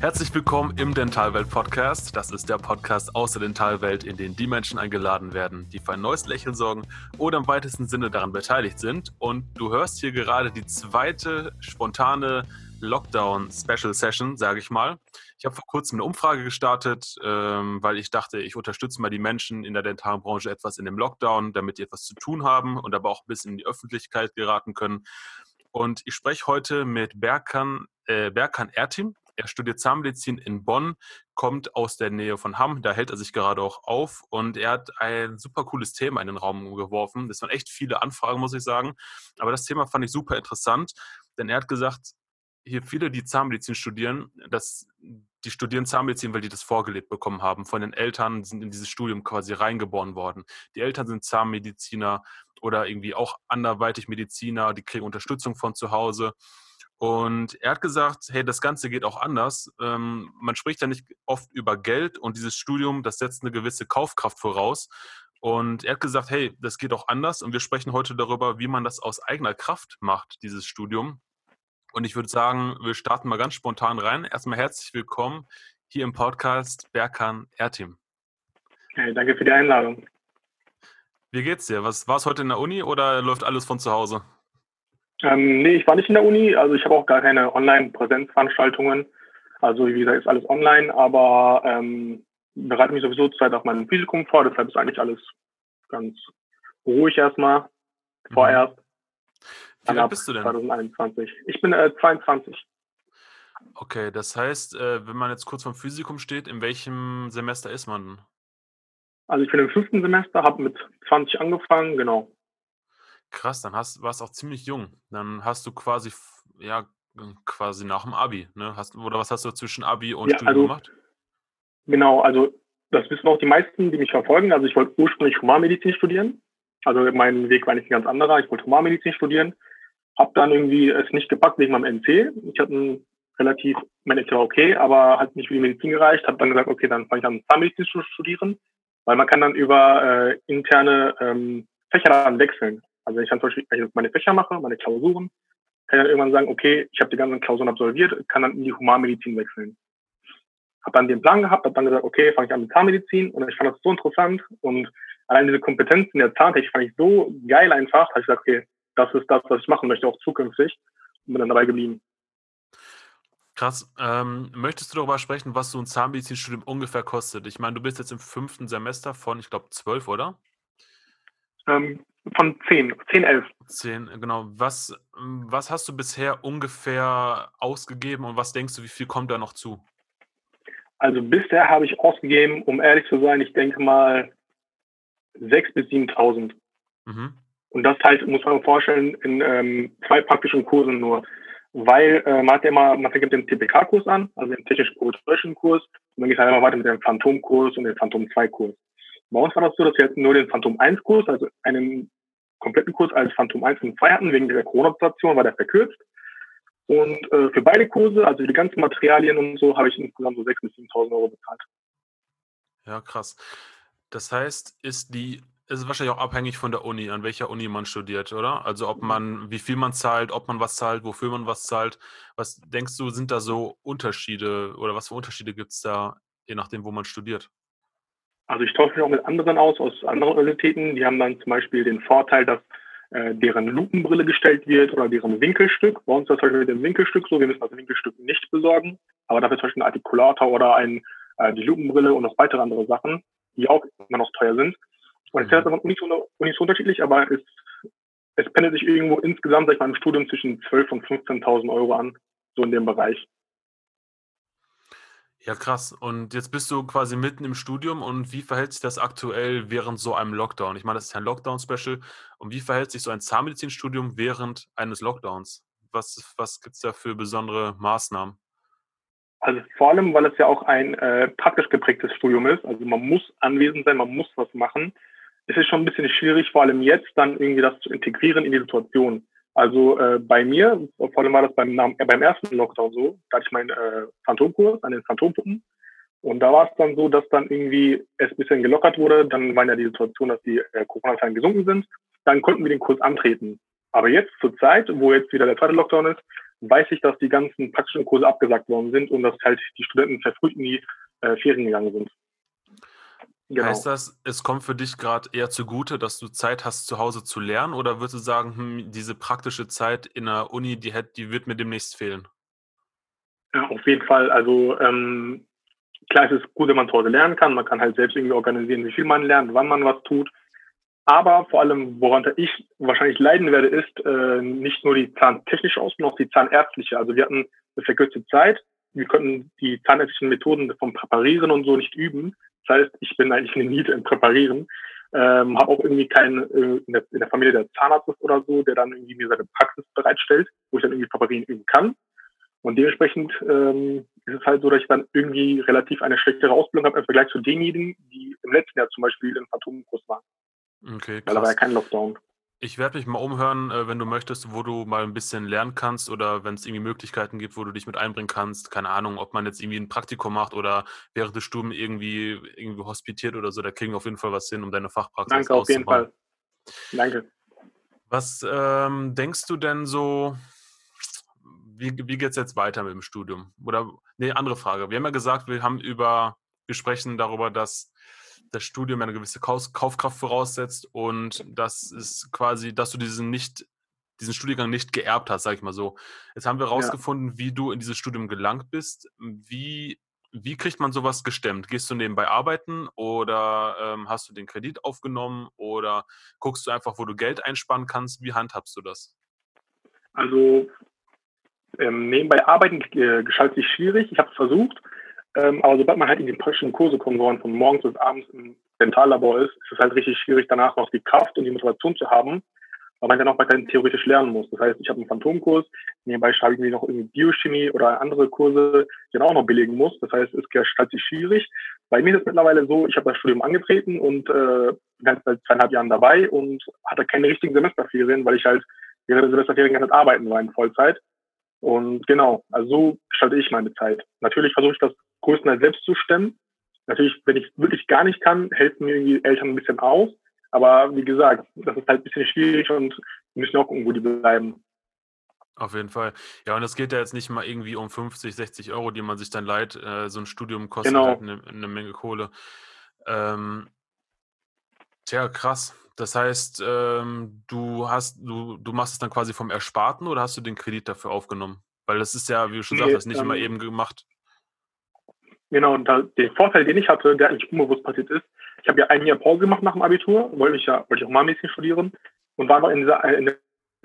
Herzlich willkommen im Dentalwelt Podcast. Das ist der Podcast aus der Dentalwelt, in den die Menschen eingeladen werden, die für ein neues Lächeln sorgen oder im weitesten Sinne daran beteiligt sind. Und du hörst hier gerade die zweite spontane Lockdown Special Session, sage ich mal. Ich habe vor kurzem eine Umfrage gestartet, ähm, weil ich dachte, ich unterstütze mal die Menschen in der Dentalbranche etwas in dem Lockdown, damit die etwas zu tun haben und aber auch ein bisschen in die Öffentlichkeit geraten können. Und ich spreche heute mit Berkan, äh, Berkan Ertim. Er studiert Zahnmedizin in Bonn, kommt aus der Nähe von Hamm, da hält er sich gerade auch auf und er hat ein super cooles Thema in den Raum geworfen. Das waren echt viele Anfragen, muss ich sagen. Aber das Thema fand ich super interessant, denn er hat gesagt, hier viele, die Zahnmedizin studieren, dass die studieren Zahnmedizin, weil die das vorgelebt bekommen haben. Von den Eltern sind in dieses Studium quasi reingeboren worden. Die Eltern sind Zahnmediziner oder irgendwie auch anderweitig Mediziner, die kriegen Unterstützung von zu Hause. Und er hat gesagt, hey, das Ganze geht auch anders. Ähm, man spricht ja nicht oft über Geld und dieses Studium, das setzt eine gewisse Kaufkraft voraus. Und er hat gesagt, hey, das geht auch anders. Und wir sprechen heute darüber, wie man das aus eigener Kraft macht, dieses Studium. Und ich würde sagen, wir starten mal ganz spontan rein. Erstmal herzlich willkommen hier im Podcast Berkan Ertim. Hey, danke für die Einladung. Wie geht's dir? Was war es heute in der Uni oder läuft alles von zu Hause? Ähm, nee, ich war nicht in der Uni, also ich habe auch gar keine Online-Präsenzveranstaltungen. Also wie gesagt, ist alles online, aber ähm, bereite mich sowieso zurzeit auf mein Physikum vor, deshalb ist eigentlich alles ganz ruhig erstmal, mhm. vorerst. Wie alt bist du denn? 2021. Ich bin äh, 22. Okay, das heißt, äh, wenn man jetzt kurz vom Physikum steht, in welchem Semester ist man? Also ich bin im fünften Semester, habe mit 20 angefangen, genau. Krass, dann hast, warst auch ziemlich jung. Dann hast du quasi, ja, quasi nach dem Abi, ne? Hast, oder was hast du zwischen Abi und ja, Studium also, gemacht? Genau, also das wissen auch die meisten, die mich verfolgen. Also ich wollte ursprünglich Humanmedizin studieren. Also mein Weg war nicht ein ganz anderer. Ich wollte Humanmedizin studieren. Hab dann irgendwie es nicht gepackt wegen meinem NC. Ich hatte relativ, mein NC war okay, aber hat nicht für die Medizin gereicht. Hab dann gesagt, okay, dann fange ich an Zahnmedizin zu studieren. Weil man kann dann über äh, interne ähm, Fächer dann wechseln. Also ich dann zum Beispiel wenn ich meine Fächer mache, meine Klausuren, kann ich dann irgendwann sagen, okay, ich habe die ganzen Klausuren absolviert, kann dann in die Humanmedizin wechseln. Habe dann den Plan gehabt, habe dann gesagt, okay, fange ich an mit Zahnmedizin und ich fand das so interessant und allein diese Kompetenzen der Zahntechnik fand ich so geil einfach, habe ich gesagt, okay, das ist das, was ich machen möchte, auch zukünftig und bin dann dabei geblieben. Krass. Ähm, möchtest du darüber sprechen, was so ein Zahnmedizinstudium ungefähr kostet? Ich meine, du bist jetzt im fünften Semester von, ich glaube, zwölf, oder? Ähm, von zehn, zehn, elf. Zehn, genau. Was, was hast du bisher ungefähr ausgegeben und was denkst du, wie viel kommt da noch zu? Also bisher habe ich ausgegeben, um ehrlich zu sein, ich denke mal 6.000 bis 7.000. Mhm. Und das halt, muss man sich vorstellen, in ähm, zwei praktischen Kursen nur weil äh, man hat ja immer, man fängt dem TPK-Kurs an, also den technisch-prototypischen Kurs, und dann geht es halt immer weiter mit dem Phantom-Kurs und dem Phantom-2-Kurs. Bei uns war das so, dass wir jetzt nur den Phantom-1-Kurs, also einen kompletten Kurs als Phantom 1 und 2 hatten, wegen der Corona-Situation war der verkürzt. Und äh, für beide Kurse, also die ganzen Materialien und so, habe ich insgesamt so 6.000 bis 7.000 Euro bezahlt. Ja, krass. Das heißt, ist die ist wahrscheinlich auch abhängig von der Uni, an welcher Uni man studiert, oder? Also ob man, wie viel man zahlt, ob man was zahlt, wofür man was zahlt. Was denkst du, sind da so Unterschiede oder was für Unterschiede gibt es da, je nachdem, wo man studiert? Also ich tausche mich auch mit anderen aus, aus anderen Universitäten. Die haben dann zum Beispiel den Vorteil, dass äh, deren Lupenbrille gestellt wird oder deren Winkelstück. Bei uns ist das zum Beispiel mit dem Winkelstück so, wir müssen das Winkelstück nicht besorgen, aber dafür zum Beispiel ein Artikulator oder ein, äh, die Lupenbrille und noch weitere andere Sachen, die auch immer noch teuer sind. Und es ist ja nicht so, nicht so unterschiedlich, aber es, es pendelt sich irgendwo insgesamt, sag ich mal, im Studium zwischen 12.000 und 15.000 Euro an, so in dem Bereich. Ja, krass. Und jetzt bist du quasi mitten im Studium und wie verhält sich das aktuell während so einem Lockdown? Ich meine, das ist ja ein Lockdown-Special. Und wie verhält sich so ein Zahnmedizinstudium während eines Lockdowns? Was, was gibt es da für besondere Maßnahmen? Also vor allem, weil es ja auch ein äh, praktisch geprägtes Studium ist. Also man muss anwesend sein, man muss was machen es ist schon ein bisschen schwierig, vor allem jetzt dann irgendwie das zu integrieren in die Situation. Also äh, bei mir, vor allem war das beim, äh, beim ersten Lockdown so, da hatte ich meinen äh, Phantomkurs an den Phantompuppen. Und da war es dann so, dass dann irgendwie es ein bisschen gelockert wurde. Dann war ja die Situation, dass die äh, Corona-Zahlen gesunken sind. Dann konnten wir den Kurs antreten. Aber jetzt zur Zeit, wo jetzt wieder der zweite Lockdown ist, weiß ich, dass die ganzen praktischen Kurse abgesagt worden sind und dass halt die Studenten verfrüht in die äh, Ferien gegangen sind. Genau. Heißt das, es kommt für dich gerade eher zugute, dass du Zeit hast, zu Hause zu lernen? Oder würdest du sagen, hm, diese praktische Zeit in der Uni, die, hätte, die wird mir demnächst fehlen? Ja, auf jeden Fall. Also ähm, klar, es ist gut, wenn man zu Hause lernen kann. Man kann halt selbst irgendwie organisieren, wie viel man lernt, wann man was tut. Aber vor allem, woran ich wahrscheinlich leiden werde, ist äh, nicht nur die zahntechnische Ausbildung, auch die zahnärztliche. Also wir hatten eine verkürzte Zeit. Wir konnten die zahnärztlichen Methoden vom Präparieren und so nicht üben. Das heißt, ich bin eigentlich eine Niete im Präparieren. Ähm, habe auch irgendwie keinen äh, in, der, in der Familie der Zahnarzt ist oder so, der dann irgendwie mir seine Praxis bereitstellt, wo ich dann irgendwie Präparieren üben kann. Und dementsprechend ähm, ist es halt so, dass ich dann irgendwie relativ eine schlechtere Ausbildung habe im Vergleich zu denjenigen, die im letzten Jahr zum Beispiel im Phantomkurs waren. Okay, krass. Weil da war ja kein Lockdown. Ich werde mich mal umhören, äh, wenn du möchtest, wo du mal ein bisschen lernen kannst oder wenn es irgendwie Möglichkeiten gibt, wo du dich mit einbringen kannst. Keine Ahnung, ob man jetzt irgendwie ein Praktikum macht oder während des Studiums irgendwie, irgendwie hospitiert oder so. Da kriegen wir auf jeden Fall was hin, um deine Fachpraxis Danke, auf jeden Fall. Danke. Was ähm, denkst du denn so, wie, wie geht es jetzt weiter mit dem Studium? Oder, nee, andere Frage. Wir haben ja gesagt, wir haben über, wir sprechen darüber, dass das Studium eine gewisse Kaufkraft voraussetzt und das ist quasi, dass du diesen nicht diesen Studiengang nicht geerbt hast, sag ich mal so. Jetzt haben wir herausgefunden, ja. wie du in dieses Studium gelangt bist. Wie, wie kriegt man sowas gestemmt? Gehst du nebenbei arbeiten oder ähm, hast du den Kredit aufgenommen oder guckst du einfach, wo du Geld einsparen kannst? Wie handhabst du das? Also ähm, nebenbei arbeiten äh, gestaltet sich schwierig. Ich habe es versucht, ähm, aber sobald man halt in die praktischen Kurse kommt, wo man von morgens bis abends im Dentallabor ist, ist es halt richtig schwierig, danach noch die Kraft und die Motivation zu haben, weil man dann auch weiterhin theoretisch lernen muss. Das heißt, ich habe einen Phantomkurs, nebenbei schreibe ich mir noch irgendwie Biochemie oder andere Kurse, die dann auch noch belegen muss. Das heißt, es gestaltet sich schwierig. Bei mir ist es mittlerweile so, ich habe das Studium angetreten und äh, bin seit zweieinhalb Jahren dabei und hatte keine richtigen Semesterferien, weil ich halt während der Semesterferien ganz arbeiten war in Vollzeit. Und genau, also so gestalte ich meine Zeit. Natürlich versuche ich das größtenteils selbst zu stemmen. Natürlich, wenn ich wirklich gar nicht kann, helfen mir irgendwie Eltern ein bisschen aus. Aber wie gesagt, das ist halt ein bisschen schwierig und müssen auch gucken, wo die bleiben. Auf jeden Fall. Ja, und es geht ja jetzt nicht mal irgendwie um 50, 60 Euro, die man sich dann leiht. Äh, so ein Studium kostet genau. halt eine, eine, Menge Kohle. Ähm, tja, krass. Das heißt, ähm, du hast, du, du machst es dann quasi vom Ersparten oder hast du den Kredit dafür aufgenommen? Weil das ist ja, wie du schon nee, sagst, nicht ähm, immer eben gemacht. Genau, und da, den Vorteil, den ich hatte, der eigentlich unbewusst passiert ist, ich habe ja ein Jahr Pause gemacht nach dem Abitur, wollte ich ja, wollte ich auch mal Medizin studieren und war einfach in, dieser, in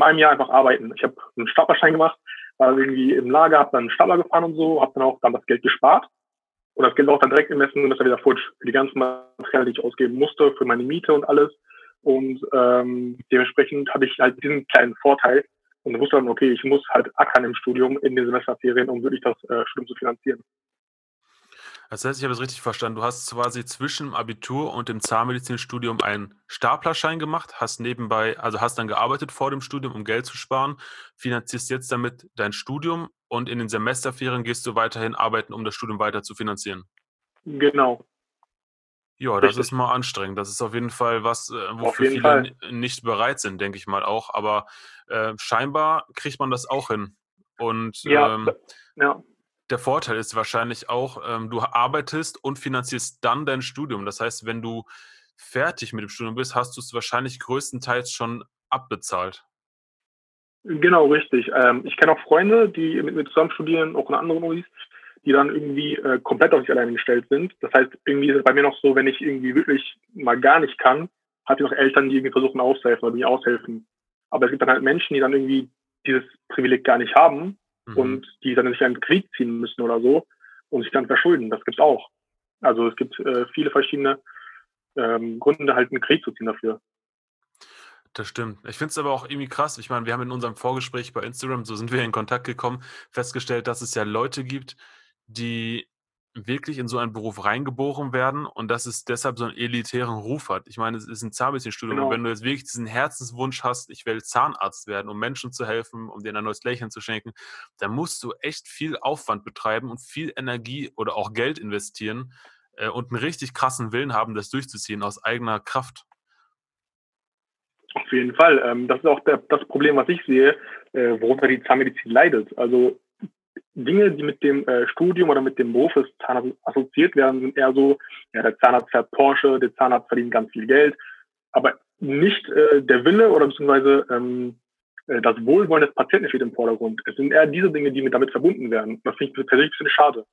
einem Jahr einfach arbeiten. Ich habe einen Staplerschein gemacht, war irgendwie im Lager, habe dann einen Stapler gefahren und so, habe dann auch dann das Geld gespart und das Geld auch dann direkt investiert und das war wieder futsch für die ganzen Materialien, die ich ausgeben musste, für meine Miete und alles. Und ähm, dementsprechend hatte ich halt diesen kleinen Vorteil und wusste dann, okay, ich muss halt ackern im Studium in den Semesterferien, um wirklich das äh, Studium zu finanzieren. Das heißt, ich habe es richtig verstanden. Du hast quasi zwischen dem Abitur und dem Zahnmedizinstudium einen Staplerschein gemacht, hast nebenbei, also hast dann gearbeitet vor dem Studium, um Geld zu sparen, finanzierst jetzt damit dein Studium und in den Semesterferien gehst du weiterhin arbeiten, um das Studium weiter zu finanzieren. Genau. Ja, das ist mal anstrengend. Das ist auf jeden Fall was, äh, wofür viele Fall. nicht bereit sind, denke ich mal auch. Aber äh, scheinbar kriegt man das auch hin. Und ja, ähm, ja der Vorteil ist wahrscheinlich auch, ähm, du arbeitest und finanzierst dann dein Studium. Das heißt, wenn du fertig mit dem Studium bist, hast du es wahrscheinlich größtenteils schon abbezahlt. Genau, richtig. Ähm, ich kenne auch Freunde, die mit mir zusammen studieren, auch in anderen Unis, die dann irgendwie äh, komplett auf sich alleine gestellt sind. Das heißt, irgendwie ist es bei mir noch so, wenn ich irgendwie wirklich mal gar nicht kann, habe ich noch Eltern, die irgendwie versuchen auszuhelfen oder mir aushelfen. Aber es gibt dann halt Menschen, die dann irgendwie dieses Privileg gar nicht haben mhm. und die dann sich einen Krieg ziehen müssen oder so und sich dann verschulden. Das gibt's auch. Also es gibt äh, viele verschiedene ähm, Gründe, halt einen Krieg zu ziehen dafür. Das stimmt. Ich finde es aber auch irgendwie krass. Ich meine, wir haben in unserem Vorgespräch bei Instagram, so sind wir in Kontakt gekommen, festgestellt, dass es ja Leute gibt, die wirklich in so einen Beruf reingeboren werden und dass es deshalb so einen elitären Ruf hat. Ich meine, es ist ein Zahnmedizinstudium genau. und wenn du jetzt wirklich diesen Herzenswunsch hast, ich will Zahnarzt werden, um Menschen zu helfen, um denen ein neues Lächeln zu schenken, dann musst du echt viel Aufwand betreiben und viel Energie oder auch Geld investieren äh, und einen richtig krassen Willen haben, das durchzuziehen aus eigener Kraft. Auf jeden Fall. Ähm, das ist auch der, das Problem, was ich sehe, äh, worunter die Zahnmedizin leidet. Also Dinge, die mit dem äh, Studium oder mit dem Beruf des Zahnarztes assoziiert werden, sind eher so, ja, der Zahnarzt fährt Porsche, der Zahnarzt verdient ganz viel Geld, aber nicht äh, der Wille oder beziehungsweise ähm, äh, das Wohlwollen des Patienten steht im Vordergrund. Es sind eher diese Dinge, die mit damit verbunden werden. Das finde ich persönlich ein bisschen schade.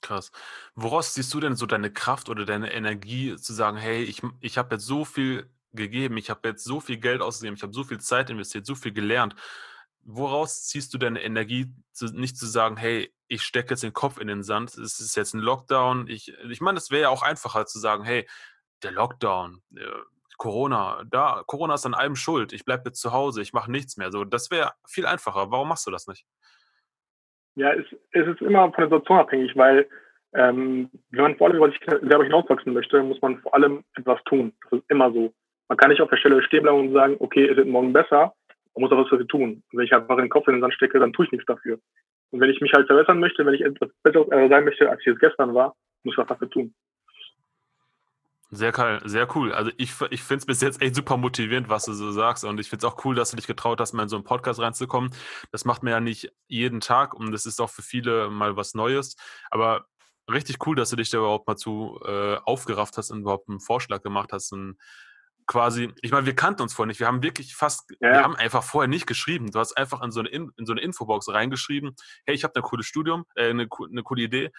Krass. Woraus siehst du denn so deine Kraft oder deine Energie zu sagen, hey, ich, ich habe jetzt so viel gegeben, ich habe jetzt so viel Geld ausgegeben, ich habe so viel Zeit investiert, so viel gelernt. Woraus ziehst du deine Energie, zu, nicht zu sagen, hey, ich stecke jetzt den Kopf in den Sand, es ist jetzt ein Lockdown. Ich, ich meine, es wäre ja auch einfacher zu sagen, hey, der Lockdown, äh, Corona, da, Corona ist an allem schuld, ich bleibe jetzt zu Hause, ich mache nichts mehr. So, das wäre viel einfacher. Warum machst du das nicht? Ja, es, es ist immer von der Situation abhängig, weil ähm, wenn man vor allem über sich selber hinauswachsen möchte, muss man vor allem etwas tun. Das ist immer so. Man kann nicht auf der Stelle stehen bleiben und sagen, okay, es wird morgen besser, man muss aber was dafür tun. Und wenn ich einfach den Kopf in den Sand stecke, dann tue ich nichts dafür. Und wenn ich mich halt verbessern möchte, wenn ich etwas besser sein möchte, als ich es gestern war, muss ich was dafür tun. Sehr geil, sehr cool. Also ich, ich finde es bis jetzt echt super motivierend, was du so sagst. Und ich finde es auch cool, dass du dich getraut hast, mal in so einen Podcast reinzukommen. Das macht man ja nicht jeden Tag und das ist auch für viele mal was Neues. Aber richtig cool, dass du dich da überhaupt mal zu äh, aufgerafft hast und überhaupt einen Vorschlag gemacht hast. Und quasi, ich meine, wir kannten uns vorher nicht. Wir haben wirklich fast, ja. wir haben einfach vorher nicht geschrieben. Du hast einfach in so eine, in, in so eine Infobox reingeschrieben, hey, ich habe ein cooles Studium, äh, eine, eine coole Idee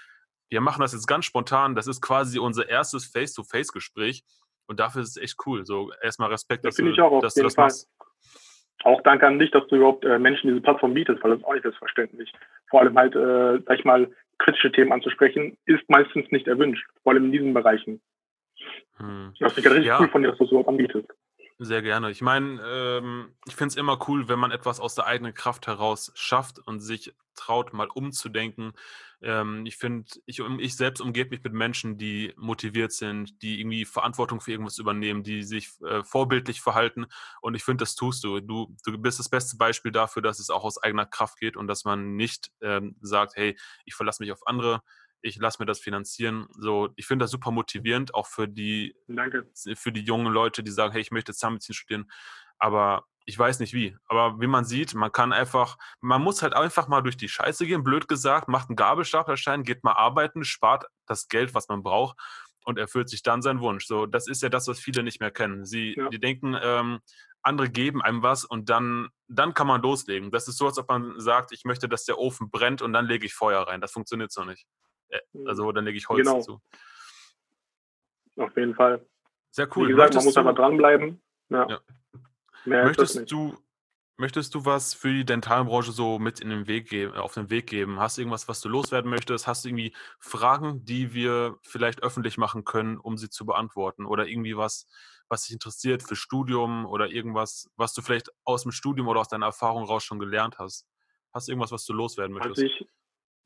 wir machen das jetzt ganz spontan. Das ist quasi unser erstes Face-to-Face-Gespräch. Und dafür ist es echt cool. So erstmal Respekt, dass, das du, ich auch dass du das Fall. machst. Auch danke an dich, dass du überhaupt äh, Menschen diese Plattform bietest, weil das ist auch nicht selbstverständlich. Vor allem halt, äh, sag ich mal, kritische Themen anzusprechen, ist meistens nicht erwünscht, vor allem in diesen Bereichen. Hm. Das finde ich richtig ja. cool von dir, dass du überhaupt anbietest. Sehr gerne. Ich meine, ähm, ich finde es immer cool, wenn man etwas aus der eigenen Kraft heraus schafft und sich traut, mal umzudenken. Ähm, ich finde, ich, ich selbst umgebe mich mit Menschen, die motiviert sind, die irgendwie Verantwortung für irgendwas übernehmen, die sich äh, vorbildlich verhalten. Und ich finde, das tust du. du. Du bist das beste Beispiel dafür, dass es auch aus eigener Kraft geht und dass man nicht ähm, sagt, hey, ich verlasse mich auf andere ich lasse mir das finanzieren. So, ich finde das super motivierend, auch für die, Danke. für die jungen Leute, die sagen, hey, ich möchte Zahnmedizin studieren, aber ich weiß nicht wie. Aber wie man sieht, man kann einfach, man muss halt einfach mal durch die Scheiße gehen, blöd gesagt, macht einen Gabelstaplerschein, geht mal arbeiten, spart das Geld, was man braucht und erfüllt sich dann seinen Wunsch. So, das ist ja das, was viele nicht mehr kennen. Sie, ja. die denken, ähm, andere geben einem was und dann, dann kann man loslegen. Das ist so, als ob man sagt, ich möchte, dass der Ofen brennt und dann lege ich Feuer rein. Das funktioniert so nicht. Äh, mhm. Also dann lege ich Holz genau. dazu. Auf jeden Fall. Sehr cool. Wie gesagt, möchtest man muss einfach dranbleiben. Ja. ja. möchtest du Möchtest du was für die Dentalbranche so mit in den Weg geben, auf den Weg geben? Hast du irgendwas, was du loswerden möchtest? Hast du irgendwie Fragen, die wir vielleicht öffentlich machen können, um sie zu beantworten? Oder irgendwie was, was dich interessiert für Studium oder irgendwas, was du vielleicht aus dem Studium oder aus deiner Erfahrung raus schon gelernt hast? Hast du irgendwas, was du loswerden möchtest? Also ich,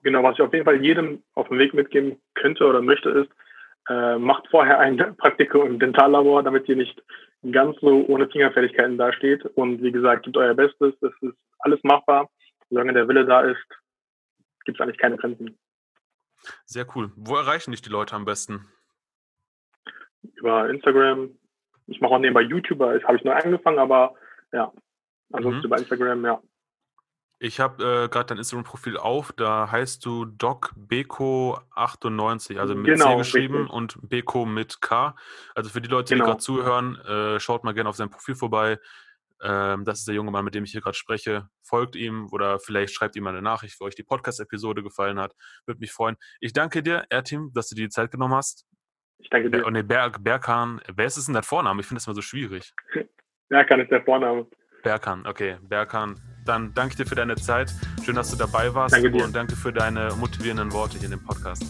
Genau, was ich auf jeden Fall jedem auf dem Weg mitgeben könnte oder möchte, ist, äh, macht vorher ein Praktikum im Dentallabor, damit ihr nicht ganz so ohne Fingerfertigkeiten dasteht. Und wie gesagt, gebt euer Bestes. Es ist alles machbar. Solange der Wille da ist, gibt es eigentlich keine Grenzen. Sehr cool. Wo erreichen dich die Leute am besten? Über Instagram. Ich mache auch nebenbei YouTuber. Das habe ich neu angefangen, aber ja. Ansonsten mhm. über Instagram, ja. Ich habe äh, gerade dein Instagram-Profil auf, da heißt du DocBeko98, also mit genau, C geschrieben richtig. und Beko mit K. Also für die Leute, genau. die gerade zuhören, äh, schaut mal gerne auf sein Profil vorbei. Ähm, das ist der junge Mann, mit dem ich hier gerade spreche. Folgt ihm oder vielleicht schreibt ihm mal eine Nachricht, wo euch die Podcast-Episode gefallen hat. Würde mich freuen. Ich danke dir, Ertim, dass du dir die Zeit genommen hast. Ich danke dir. Und nee, Berg, Berkan, wer ist es denn dein Vorname? Ich finde das immer so schwierig. Berkan ist der Vorname. Berkan, okay. Berkan dann danke dir für deine Zeit. Schön, dass du dabei warst. Danke dir. Und danke für deine motivierenden Worte hier in dem Podcast.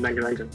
Danke, danke.